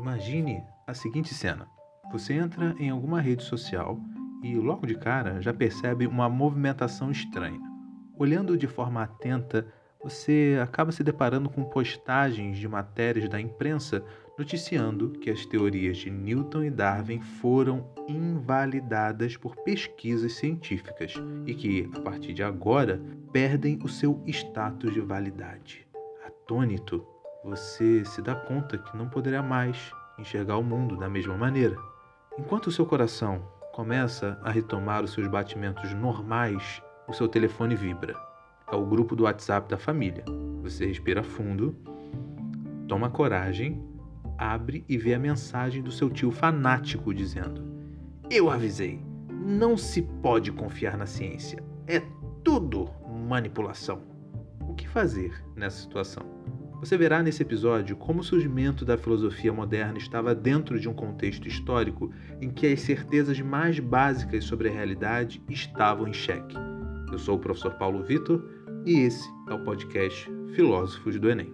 Imagine a seguinte cena: você entra em alguma rede social e logo de cara já percebe uma movimentação estranha. Olhando de forma atenta, você acaba se deparando com postagens de matérias da imprensa noticiando que as teorias de Newton e Darwin foram invalidadas por pesquisas científicas e que, a partir de agora, perdem o seu status de validade. Atônito, você se dá conta que não poderá mais enxergar o mundo da mesma maneira. Enquanto o seu coração começa a retomar os seus batimentos normais, o seu telefone vibra. É o grupo do WhatsApp da família. Você respira fundo, toma coragem, abre e vê a mensagem do seu tio fanático dizendo: Eu avisei, não se pode confiar na ciência. É tudo manipulação. O que fazer nessa situação? Você verá nesse episódio como o surgimento da filosofia moderna estava dentro de um contexto histórico em que as certezas mais básicas sobre a realidade estavam em xeque. Eu sou o professor Paulo Vitor e esse é o podcast Filósofos do Enem.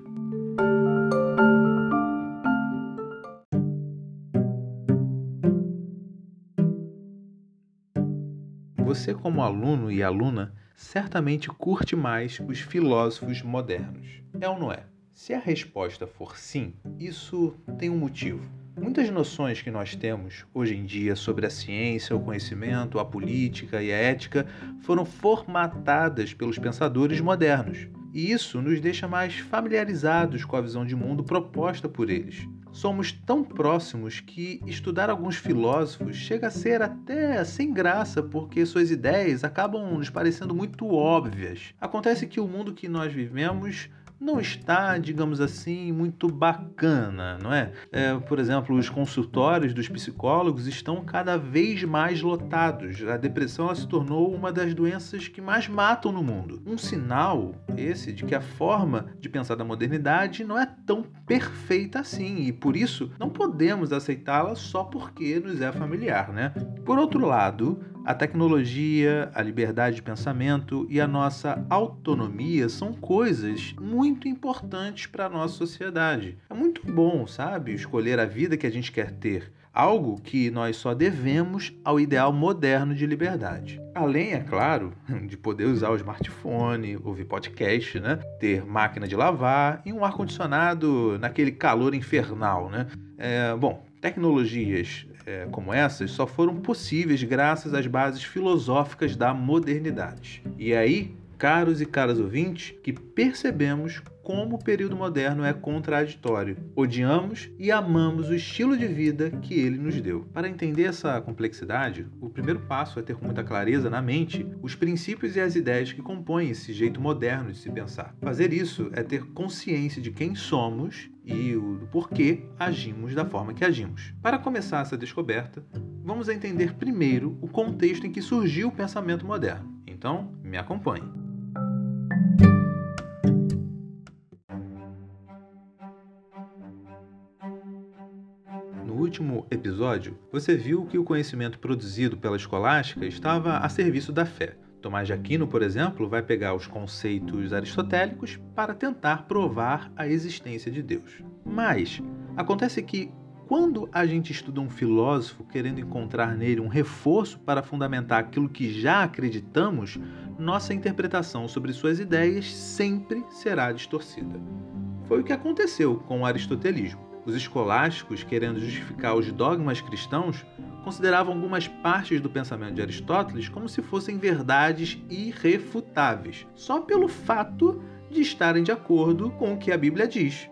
Você, como aluno e aluna, certamente curte mais os filósofos modernos. É ou não é? Se a resposta for sim, isso tem um motivo. Muitas noções que nós temos hoje em dia sobre a ciência, o conhecimento, a política e a ética foram formatadas pelos pensadores modernos. E isso nos deixa mais familiarizados com a visão de mundo proposta por eles. Somos tão próximos que estudar alguns filósofos chega a ser até sem graça, porque suas ideias acabam nos parecendo muito óbvias. Acontece que o mundo que nós vivemos não está, digamos assim, muito bacana, não é? é? Por exemplo, os consultórios dos psicólogos estão cada vez mais lotados. A depressão se tornou uma das doenças que mais matam no mundo. Um sinal esse de que a forma de pensar da modernidade não é tão perfeita assim e por isso não podemos aceitá-la só porque nos é familiar, né? Por outro lado, a tecnologia, a liberdade de pensamento e a nossa autonomia são coisas muito importantes para a nossa sociedade. É muito bom, sabe, escolher a vida que a gente quer ter. Algo que nós só devemos ao ideal moderno de liberdade. Além, é claro, de poder usar o smartphone, ouvir podcast, né? ter máquina de lavar e um ar-condicionado naquele calor infernal. Né? É, bom, tecnologias é, como essas só foram possíveis graças às bases filosóficas da modernidade. E aí, caros e caras ouvintes, que percebemos como o período moderno é contraditório. Odiamos e amamos o estilo de vida que ele nos deu. Para entender essa complexidade, o primeiro passo é ter com muita clareza na mente os princípios e as ideias que compõem esse jeito moderno de se pensar. Fazer isso é ter consciência de quem somos e o porquê agimos da forma que agimos. Para começar essa descoberta, vamos entender primeiro o contexto em que surgiu o pensamento moderno. Então, me acompanhe. Último episódio, você viu que o conhecimento produzido pela escolástica estava a serviço da fé. Tomás de Aquino, por exemplo, vai pegar os conceitos aristotélicos para tentar provar a existência de Deus. Mas acontece que quando a gente estuda um filósofo querendo encontrar nele um reforço para fundamentar aquilo que já acreditamos, nossa interpretação sobre suas ideias sempre será distorcida. Foi o que aconteceu com o aristotelismo. Os escolásticos, querendo justificar os dogmas cristãos, consideravam algumas partes do pensamento de Aristóteles como se fossem verdades irrefutáveis, só pelo fato de estarem de acordo com o que a Bíblia diz.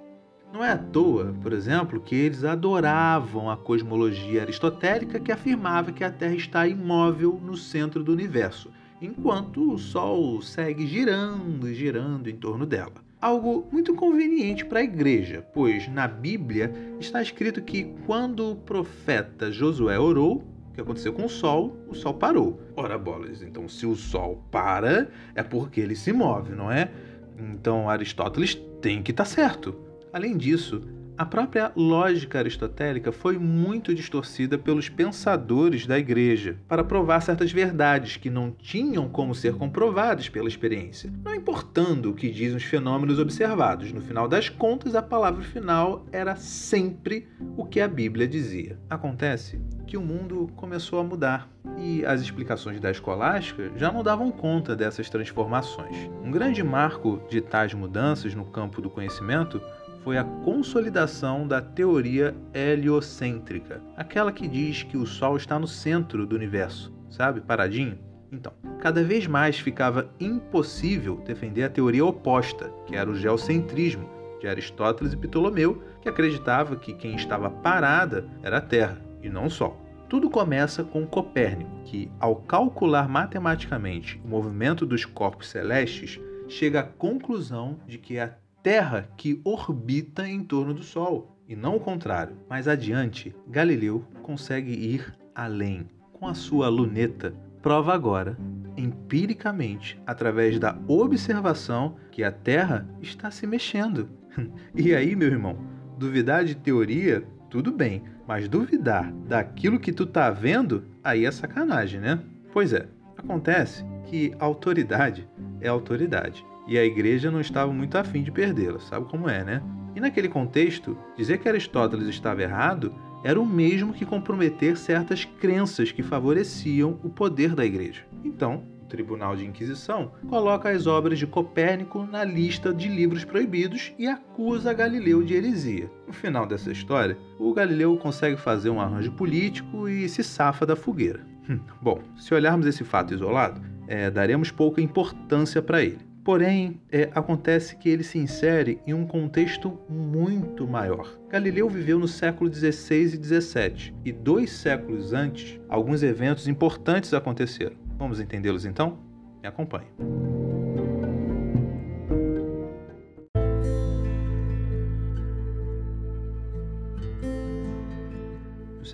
Não é à toa, por exemplo, que eles adoravam a cosmologia aristotélica que afirmava que a Terra está imóvel no centro do universo, enquanto o Sol segue girando e girando em torno dela algo muito conveniente para a igreja, pois na Bíblia está escrito que quando o profeta Josué orou, o que aconteceu com o sol? O sol parou. Ora bolas, então se o sol para, é porque ele se move, não é? Então Aristóteles tem que estar tá certo. Além disso, A própria lógica aristotélica foi muito distorcida pelos pensadores da igreja para provar certas verdades que não tinham como ser comprovadas pela experiência, não importando o que dizem os fenômenos observados. No final das contas, a palavra final era sempre o que a Bíblia dizia. Acontece que o mundo começou a mudar e as explicações da escolástica já não davam conta dessas transformações. Um grande marco de tais mudanças no campo do conhecimento foi a consolidação da teoria heliocêntrica, aquela que diz que o Sol está no centro do universo, sabe, paradinho. Então, cada vez mais ficava impossível defender a teoria oposta, que era o geocentrismo, de Aristóteles e Ptolomeu, que acreditava que quem estava parada era a Terra e não o Sol. Tudo começa com Copérnico, que, ao calcular matematicamente o movimento dos corpos celestes, chega à conclusão de que a Terra que orbita em torno do Sol, e não o contrário. Mais adiante, Galileu consegue ir além. Com a sua luneta, prova agora, empiricamente, através da observação, que a Terra está se mexendo. e aí, meu irmão, duvidar de teoria, tudo bem, mas duvidar daquilo que tu tá vendo, aí é sacanagem, né? Pois é, acontece que autoridade é autoridade e a igreja não estava muito afim de perdê-la, sabe como é, né? E naquele contexto, dizer que Aristóteles estava errado era o mesmo que comprometer certas crenças que favoreciam o poder da igreja. Então, o Tribunal de Inquisição coloca as obras de Copérnico na lista de livros proibidos e acusa Galileu de heresia. No final dessa história, o Galileu consegue fazer um arranjo político e se safa da fogueira. Hum, bom, se olharmos esse fato isolado, é, daremos pouca importância para ele. Porém, é, acontece que ele se insere em um contexto muito maior. Galileu viveu no século 16 e 17, e dois séculos antes, alguns eventos importantes aconteceram. Vamos entendê-los então? Me acompanhe.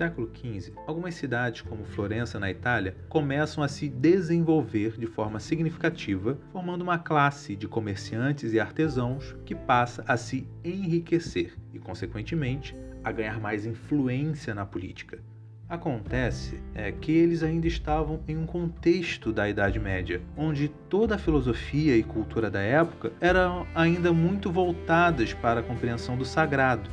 Século XV, algumas cidades, como Florença, na Itália, começam a se desenvolver de forma significativa, formando uma classe de comerciantes e artesãos que passa a se enriquecer e, consequentemente, a ganhar mais influência na política. Acontece é que eles ainda estavam em um contexto da Idade Média, onde toda a filosofia e cultura da época eram ainda muito voltadas para a compreensão do sagrado,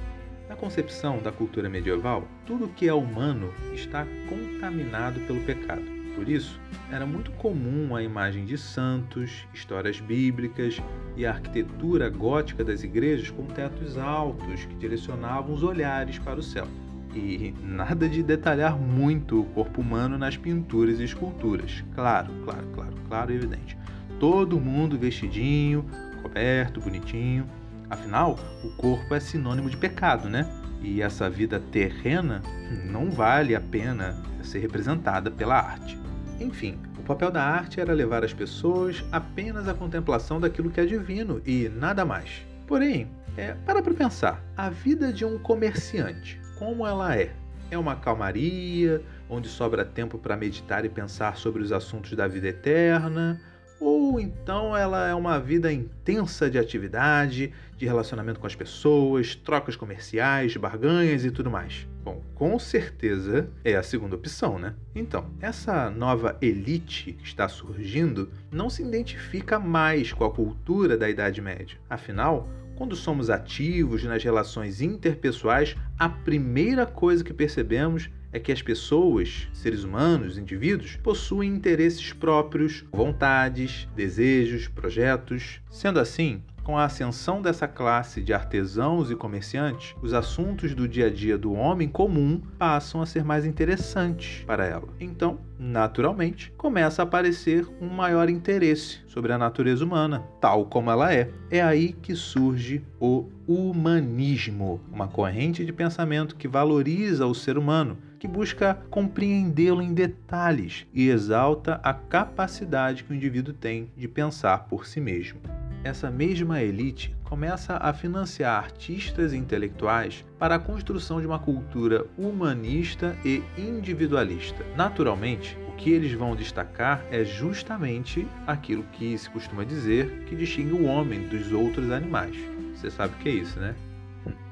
na concepção da cultura medieval, tudo que é humano está contaminado pelo pecado. Por isso, era muito comum a imagem de santos, histórias bíblicas e a arquitetura gótica das igrejas com tetos altos que direcionavam os olhares para o céu. E nada de detalhar muito o corpo humano nas pinturas e esculturas. Claro, claro, claro, claro evidente. Todo mundo vestidinho, coberto, bonitinho. Afinal, o corpo é sinônimo de pecado, né? E essa vida terrena não vale a pena ser representada pela arte. Enfim, o papel da arte era levar as pessoas apenas à contemplação daquilo que é divino e nada mais. Porém, é, para para pensar, a vida de um comerciante, como ela é? É uma calmaria, onde sobra tempo para meditar e pensar sobre os assuntos da vida eterna? Ou então ela é uma vida intensa de atividade, de relacionamento com as pessoas, trocas comerciais, barganhas e tudo mais. Bom, com certeza é a segunda opção, né? Então, essa nova elite que está surgindo não se identifica mais com a cultura da Idade Média. Afinal, quando somos ativos nas relações interpessoais, a primeira coisa que percebemos é que as pessoas, seres humanos, indivíduos, possuem interesses próprios, vontades, desejos, projetos. Sendo assim, com a ascensão dessa classe de artesãos e comerciantes, os assuntos do dia a dia do homem comum passam a ser mais interessantes para ela. Então, naturalmente, começa a aparecer um maior interesse sobre a natureza humana, tal como ela é. É aí que surge o humanismo, uma corrente de pensamento que valoriza o ser humano que busca compreendê-lo em detalhes e exalta a capacidade que o indivíduo tem de pensar por si mesmo. Essa mesma elite começa a financiar artistas intelectuais para a construção de uma cultura humanista e individualista. Naturalmente, o que eles vão destacar é justamente aquilo que se costuma dizer que distingue o homem dos outros animais. Você sabe o que é isso, né?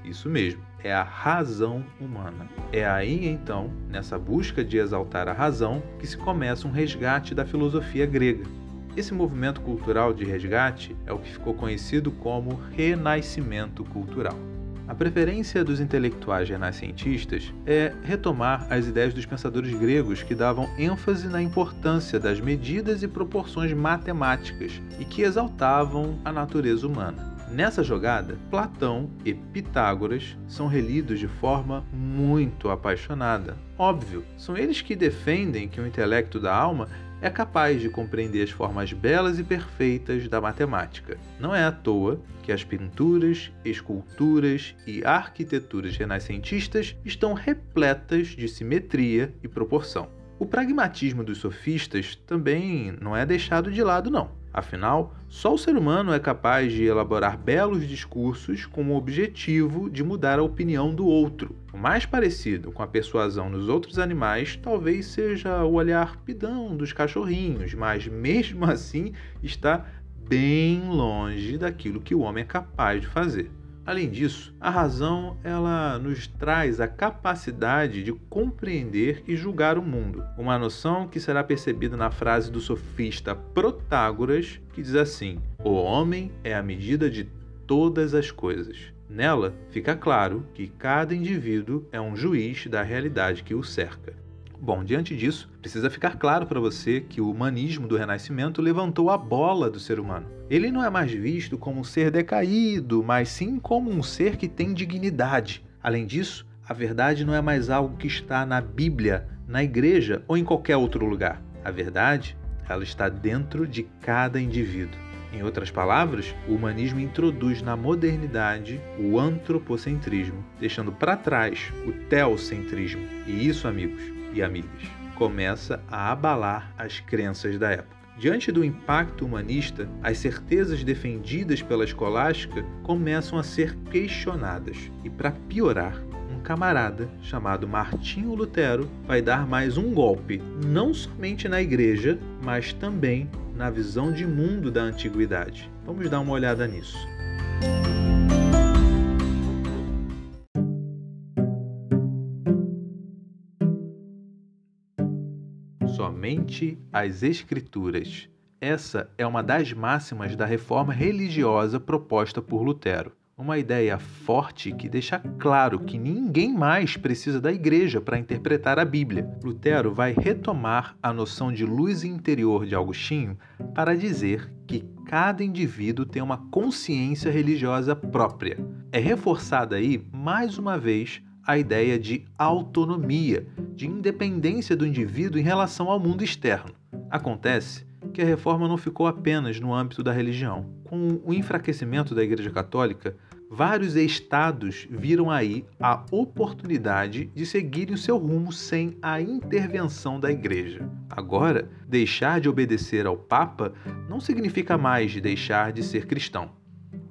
Isso mesmo, é a razão humana. É aí então, nessa busca de exaltar a razão, que se começa um resgate da filosofia grega. Esse movimento cultural de resgate é o que ficou conhecido como renascimento cultural. A preferência dos intelectuais renascentistas é retomar as ideias dos pensadores gregos que davam ênfase na importância das medidas e proporções matemáticas e que exaltavam a natureza humana. Nessa jogada, Platão e Pitágoras são relidos de forma muito apaixonada. Óbvio, são eles que defendem que o intelecto da alma é capaz de compreender as formas belas e perfeitas da matemática. Não é à toa que as pinturas, esculturas e arquiteturas renascentistas estão repletas de simetria e proporção. O pragmatismo dos sofistas também não é deixado de lado, não. Afinal, só o ser humano é capaz de elaborar belos discursos com o objetivo de mudar a opinião do outro. O mais parecido com a persuasão nos outros animais talvez seja o olhar pidão dos cachorrinhos, mas mesmo assim está bem longe daquilo que o homem é capaz de fazer. Além disso, a razão ela nos traz a capacidade de compreender e julgar o mundo, uma noção que será percebida na frase do sofista Protágoras, que diz assim: O homem é a medida de todas as coisas. Nela fica claro que cada indivíduo é um juiz da realidade que o cerca. Bom, diante disso, precisa ficar claro para você que o humanismo do Renascimento levantou a bola do ser humano. Ele não é mais visto como um ser decaído, mas sim como um ser que tem dignidade. Além disso, a verdade não é mais algo que está na Bíblia, na igreja ou em qualquer outro lugar. A verdade, ela está dentro de cada indivíduo. Em outras palavras, o humanismo introduz na modernidade o antropocentrismo, deixando para trás o teocentrismo. E isso, amigos, e amigas, começa a abalar as crenças da época. Diante do impacto humanista, as certezas defendidas pela escolástica começam a ser questionadas. E para piorar, um camarada chamado Martinho Lutero vai dar mais um golpe, não somente na igreja, mas também na visão de mundo da antiguidade. Vamos dar uma olhada nisso. Somente as Escrituras. Essa é uma das máximas da reforma religiosa proposta por Lutero. Uma ideia forte que deixa claro que ninguém mais precisa da igreja para interpretar a Bíblia. Lutero vai retomar a noção de luz interior de Agostinho para dizer que cada indivíduo tem uma consciência religiosa própria. É reforçada aí, mais uma vez, a ideia de autonomia, de independência do indivíduo em relação ao mundo externo. Acontece que a reforma não ficou apenas no âmbito da religião. Com o enfraquecimento da Igreja Católica, vários estados viram aí a oportunidade de seguirem o seu rumo sem a intervenção da Igreja. Agora, deixar de obedecer ao Papa não significa mais deixar de ser cristão.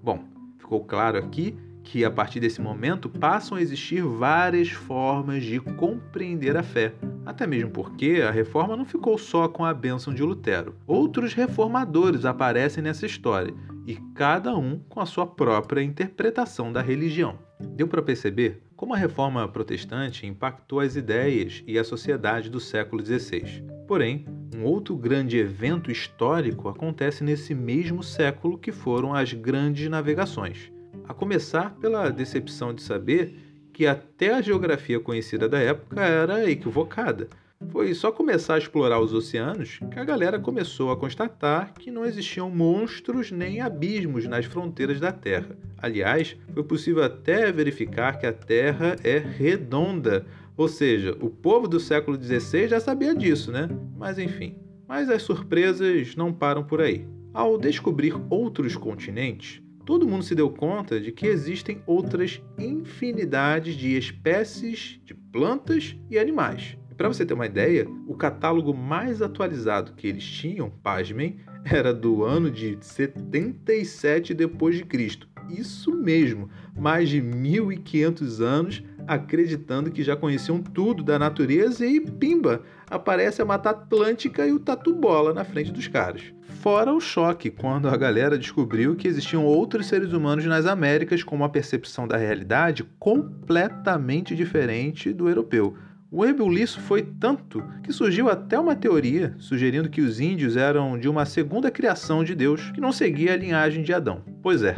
Bom, ficou claro aqui que a partir desse momento passam a existir várias formas de compreender a fé, até mesmo porque a reforma não ficou só com a bênção de Lutero. Outros reformadores aparecem nessa história, e cada um com a sua própria interpretação da religião. Deu para perceber como a reforma protestante impactou as ideias e a sociedade do século XVI. Porém, um outro grande evento histórico acontece nesse mesmo século que foram as grandes navegações a começar pela decepção de saber que até a geografia conhecida da época era equivocada. Foi só começar a explorar os oceanos que a galera começou a constatar que não existiam monstros nem abismos nas fronteiras da Terra. Aliás, foi possível até verificar que a Terra é redonda, ou seja, o povo do século XVI já sabia disso, né? Mas enfim. Mas as surpresas não param por aí. Ao descobrir outros continentes, todo mundo se deu conta de que existem outras infinidades de espécies de plantas e animais. Para você ter uma ideia, o catálogo mais atualizado que eles tinham, pasmem, era do ano de 77 depois de Cristo. Isso mesmo, mais de 1500 anos acreditando que já conheciam tudo da natureza e pimba, aparece a Mata Atlântica e o Tatu Bola na frente dos caras. Fora o choque quando a galera descobriu que existiam outros seres humanos nas Américas com uma percepção da realidade completamente diferente do europeu. O rebuliço foi tanto que surgiu até uma teoria sugerindo que os índios eram de uma segunda criação de Deus que não seguia a linhagem de Adão. Pois é,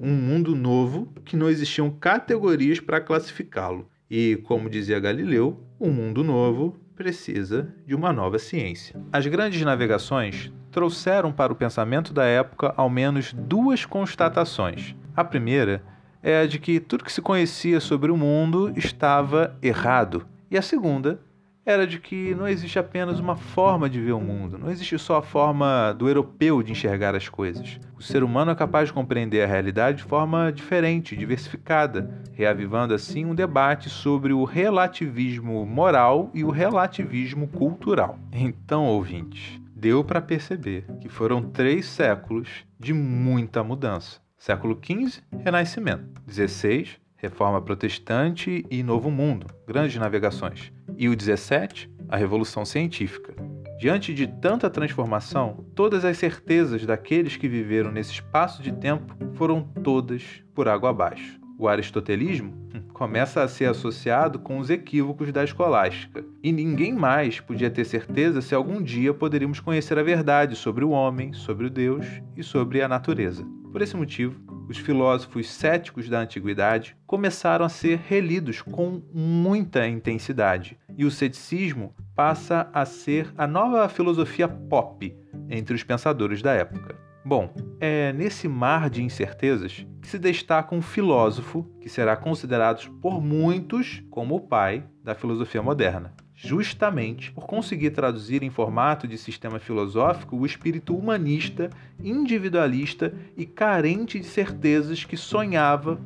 um mundo novo que não existiam categorias para classificá-lo. E, como dizia Galileu, um mundo novo precisa de uma nova ciência. As grandes navegações trouxeram para o pensamento da época ao menos duas constatações. A primeira é a de que tudo que se conhecia sobre o mundo estava errado. E a segunda era de que não existe apenas uma forma de ver o mundo, não existe só a forma do europeu de enxergar as coisas. O ser humano é capaz de compreender a realidade de forma diferente, diversificada, reavivando assim um debate sobre o relativismo moral e o relativismo cultural. Então, ouvintes, deu para perceber que foram três séculos de muita mudança. Século XV, Renascimento. 16, Reforma Protestante e Novo Mundo, grandes navegações. E o 17, a Revolução Científica. Diante de tanta transformação, todas as certezas daqueles que viveram nesse espaço de tempo foram todas por água abaixo. O aristotelismo hum, começa a ser associado com os equívocos da escolástica, e ninguém mais podia ter certeza se algum dia poderíamos conhecer a verdade sobre o homem, sobre o Deus e sobre a natureza. Por esse motivo, os filósofos céticos da antiguidade começaram a ser relidos com muita intensidade, e o ceticismo passa a ser a nova filosofia pop entre os pensadores da época. Bom, é nesse mar de incertezas que se destaca um filósofo que será considerado por muitos como o pai da filosofia moderna, justamente por conseguir traduzir em formato de sistema filosófico o espírito humanista, individualista e carente de certezas que sonhava.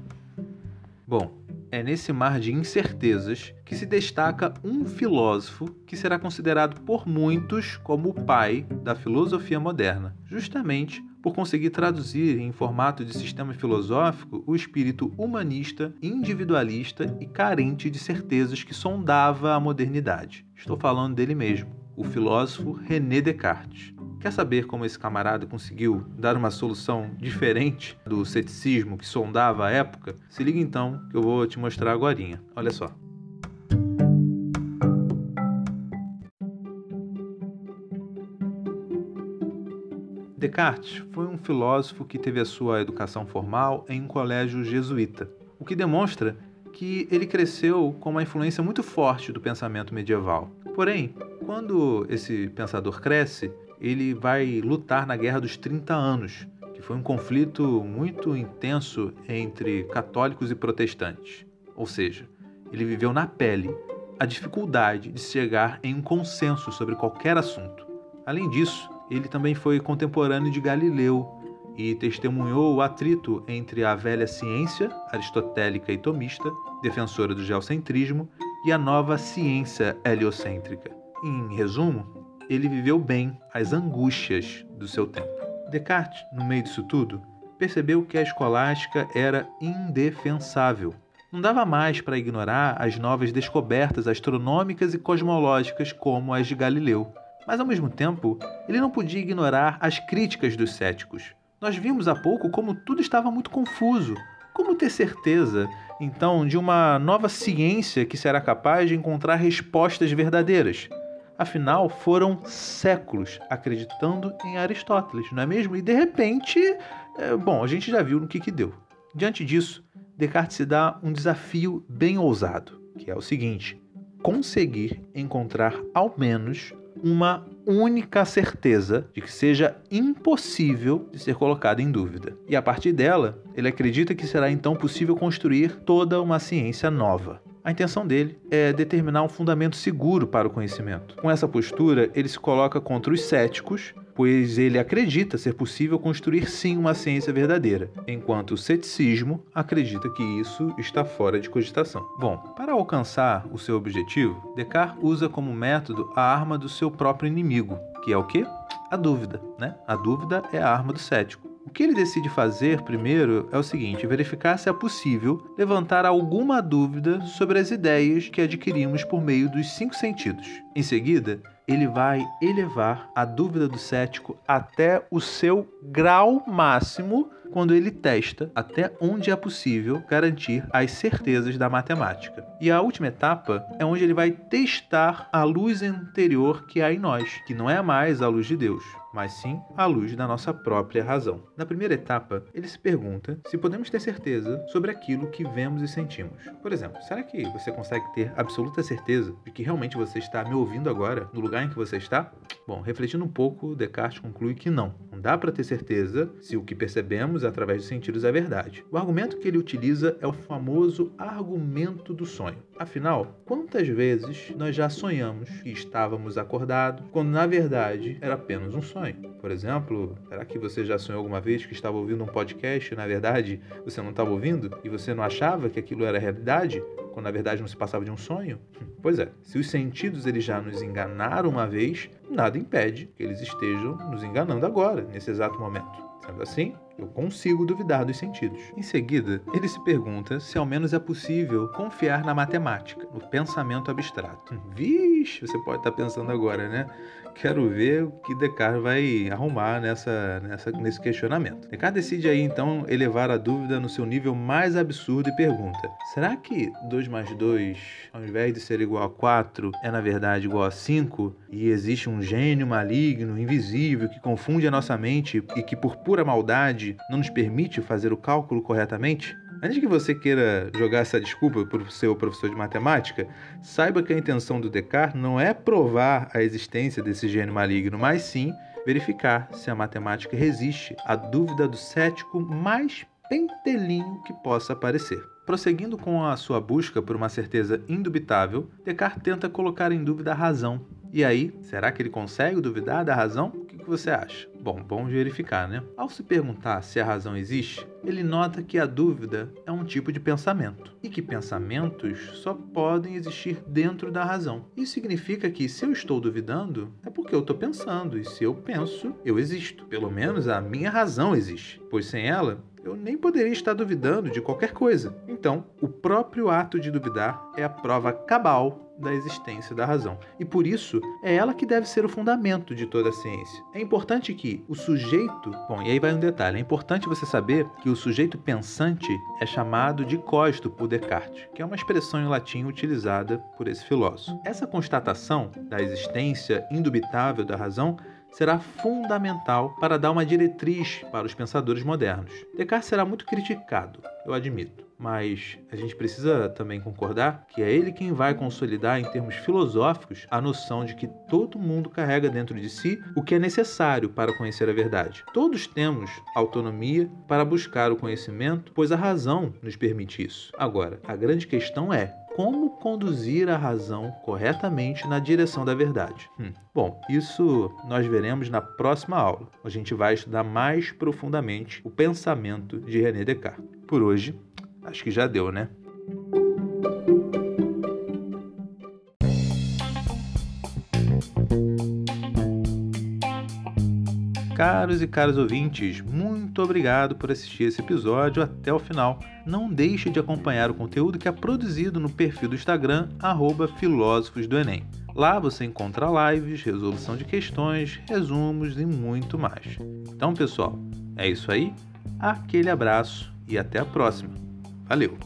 Bom, é nesse mar de incertezas que se destaca um filósofo que será considerado por muitos como o pai da filosofia moderna, justamente por conseguir traduzir em formato de sistema filosófico o espírito humanista, individualista e carente de certezas que sondava a modernidade. Estou falando dele mesmo, o filósofo René Descartes. Quer saber como esse camarada conseguiu dar uma solução diferente do ceticismo que sondava a época? Se liga então que eu vou te mostrar agora. Olha só. Descartes foi um filósofo que teve a sua educação formal em um colégio jesuíta, o que demonstra que ele cresceu com uma influência muito forte do pensamento medieval. Porém, quando esse pensador cresce, ele vai lutar na Guerra dos 30 Anos, que foi um conflito muito intenso entre católicos e protestantes. Ou seja, ele viveu na pele a dificuldade de chegar em um consenso sobre qualquer assunto. Além disso, ele também foi contemporâneo de Galileu e testemunhou o atrito entre a velha ciência aristotélica e tomista, defensora do geocentrismo, e a nova ciência heliocêntrica. Em resumo, ele viveu bem as angústias do seu tempo. Descartes, no meio disso tudo, percebeu que a escolástica era indefensável. Não dava mais para ignorar as novas descobertas astronômicas e cosmológicas como as de Galileu mas ao mesmo tempo, ele não podia ignorar as críticas dos céticos. Nós vimos há pouco como tudo estava muito confuso. Como ter certeza, então, de uma nova ciência que será capaz de encontrar respostas verdadeiras? Afinal, foram séculos acreditando em Aristóteles, não é mesmo? E de repente, é, bom, a gente já viu no que, que deu. Diante disso, Descartes se dá um desafio bem ousado, que é o seguinte: conseguir encontrar ao menos uma única certeza de que seja impossível de ser colocada em dúvida. E a partir dela, ele acredita que será então possível construir toda uma ciência nova. A intenção dele é determinar um fundamento seguro para o conhecimento. Com essa postura, ele se coloca contra os céticos, pois ele acredita ser possível construir sim uma ciência verdadeira, enquanto o ceticismo acredita que isso está fora de cogitação. Bom, para alcançar o seu objetivo, Descartes usa como método a arma do seu próprio inimigo, que é o quê? A dúvida, né? A dúvida é a arma do cético. O que ele decide fazer primeiro é o seguinte: verificar se é possível levantar alguma dúvida sobre as ideias que adquirimos por meio dos cinco sentidos. Em seguida, ele vai elevar a dúvida do cético até o seu grau máximo quando ele testa até onde é possível garantir as certezas da matemática. E a última etapa é onde ele vai testar a luz interior que há em nós, que não é mais a luz de Deus, mas sim à luz da nossa própria razão. Na primeira etapa, ele se pergunta se podemos ter certeza sobre aquilo que vemos e sentimos. Por exemplo, será que você consegue ter absoluta certeza de que realmente você está me ouvindo agora, no lugar em que você está? Bom, refletindo um pouco, Descartes conclui que não. Não dá para ter certeza se o que percebemos através dos sentidos é verdade. O argumento que ele utiliza é o famoso argumento do sonho. Afinal, quantas vezes nós já sonhamos que estávamos acordados, quando na verdade era apenas um sonho? Por exemplo, será que você já sonhou alguma vez que estava ouvindo um podcast e na verdade você não estava ouvindo e você não achava que aquilo era realidade, quando na verdade não se passava de um sonho? Pois é, se os sentidos eles já nos enganaram uma vez, nada impede que eles estejam nos enganando agora, nesse exato momento. Sendo assim, eu consigo duvidar dos sentidos. Em seguida, ele se pergunta se ao menos é possível confiar na matemática, no pensamento abstrato. Vixe, você pode estar pensando agora, né? Quero ver o que Descartes vai arrumar nessa, nessa, nesse questionamento. Descartes decide aí então elevar a dúvida no seu nível mais absurdo e pergunta: será que 2 mais 2, ao invés de ser igual a 4, é na verdade igual a 5? E existe um gênio maligno, invisível, que confunde a nossa mente e que por pura maldade não nos permite fazer o cálculo corretamente? Antes que você queira jogar essa desculpa para o seu professor de matemática, saiba que a intenção do Descartes não é provar a existência desse gênio maligno, mas sim verificar se a matemática resiste à dúvida do cético mais pentelinho que possa aparecer. Prosseguindo com a sua busca por uma certeza indubitável, Descartes tenta colocar em dúvida a razão. E aí, será que ele consegue duvidar da razão? Que você acha? Bom, bom verificar, né? Ao se perguntar se a razão existe, ele nota que a dúvida é um tipo de pensamento e que pensamentos só podem existir dentro da razão. Isso significa que se eu estou duvidando, é porque eu estou pensando, e se eu penso, eu existo. Pelo menos a minha razão existe, pois sem ela eu nem poderia estar duvidando de qualquer coisa. Então, o próprio ato de duvidar é a prova cabal da existência da razão. E por isso, é ela que deve ser o fundamento de toda a ciência. É importante que o sujeito. Bom, e aí vai um detalhe: é importante você saber que o sujeito pensante é chamado de costo por Descartes, que é uma expressão em latim utilizada por esse filósofo. Essa constatação da existência indubitável da razão será fundamental para dar uma diretriz para os pensadores modernos. Descartes será muito criticado, eu admito, mas a gente precisa também concordar que é ele quem vai consolidar, em termos filosóficos, a noção de que todo mundo carrega dentro de si o que é necessário para conhecer a verdade. Todos temos autonomia para buscar o conhecimento, pois a razão nos permite isso. Agora, a grande questão é como conduzir a razão corretamente na direção da verdade. Hum. Bom, isso nós veremos na próxima aula. A gente vai estudar mais profundamente o pensamento de René Descartes. Por hoje, acho que já deu, né? Caros e caros ouvintes, muito obrigado por assistir esse episódio até o final. Não deixe de acompanhar o conteúdo que é produzido no perfil do Instagram, Filósofos do Enem. Lá você encontra lives, resolução de questões, resumos e muito mais. Então, pessoal, é isso aí. Aquele abraço e até a próxima. Valeu!